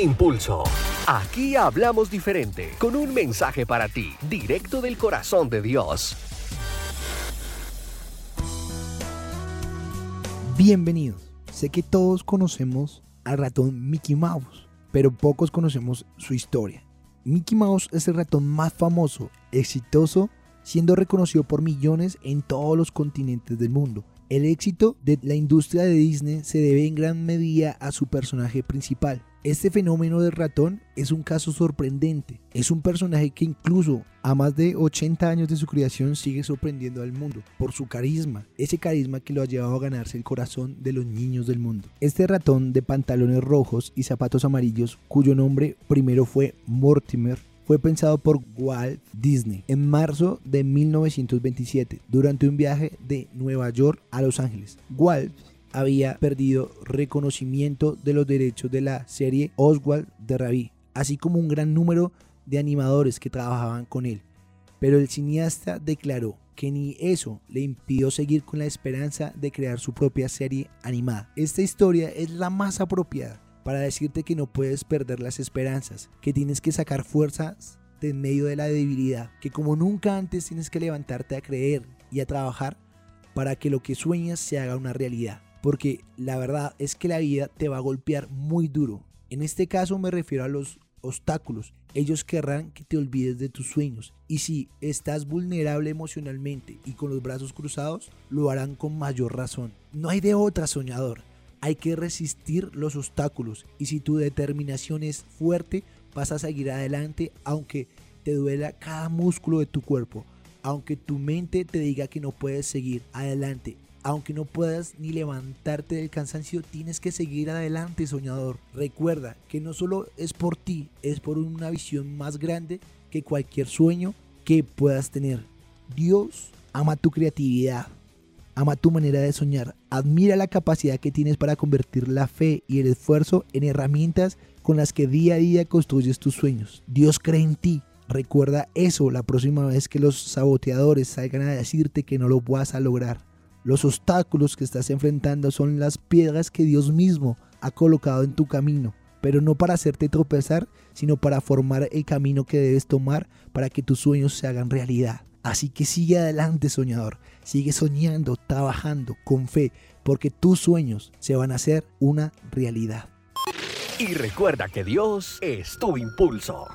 Impulso. Aquí hablamos diferente, con un mensaje para ti, directo del corazón de Dios. Bienvenidos. Sé que todos conocemos al ratón Mickey Mouse, pero pocos conocemos su historia. Mickey Mouse es el ratón más famoso, exitoso, siendo reconocido por millones en todos los continentes del mundo. El éxito de la industria de Disney se debe en gran medida a su personaje principal, este fenómeno del ratón es un caso sorprendente. Es un personaje que incluso a más de 80 años de su creación sigue sorprendiendo al mundo por su carisma, ese carisma que lo ha llevado a ganarse el corazón de los niños del mundo. Este ratón de pantalones rojos y zapatos amarillos, cuyo nombre primero fue Mortimer, fue pensado por Walt Disney en marzo de 1927 durante un viaje de Nueva York a Los Ángeles. Walt había perdido reconocimiento de los derechos de la serie Oswald de Ravi, así como un gran número de animadores que trabajaban con él. Pero el cineasta declaró que ni eso le impidió seguir con la esperanza de crear su propia serie animada. Esta historia es la más apropiada para decirte que no puedes perder las esperanzas, que tienes que sacar fuerzas de en medio de la debilidad, que como nunca antes tienes que levantarte a creer y a trabajar para que lo que sueñas se haga una realidad porque la verdad es que la vida te va a golpear muy duro. En este caso me refiero a los obstáculos. Ellos querrán que te olvides de tus sueños. Y si estás vulnerable emocionalmente y con los brazos cruzados, lo harán con mayor razón. No hay de otra soñador. Hay que resistir los obstáculos. Y si tu determinación es fuerte, vas a seguir adelante aunque te duela cada músculo de tu cuerpo. Aunque tu mente te diga que no puedes seguir adelante aunque no puedas ni levantarte del cansancio, tienes que seguir adelante, soñador. Recuerda que no solo es por ti, es por una visión más grande que cualquier sueño que puedas tener. Dios ama tu creatividad, ama tu manera de soñar, admira la capacidad que tienes para convertir la fe y el esfuerzo en herramientas con las que día a día construyes tus sueños. Dios cree en ti. Recuerda eso la próxima vez que los saboteadores salgan a decirte que no lo vas a lograr. Los obstáculos que estás enfrentando son las piedras que Dios mismo ha colocado en tu camino, pero no para hacerte tropezar, sino para formar el camino que debes tomar para que tus sueños se hagan realidad. Así que sigue adelante, soñador. Sigue soñando, trabajando con fe, porque tus sueños se van a hacer una realidad. Y recuerda que Dios es tu impulso.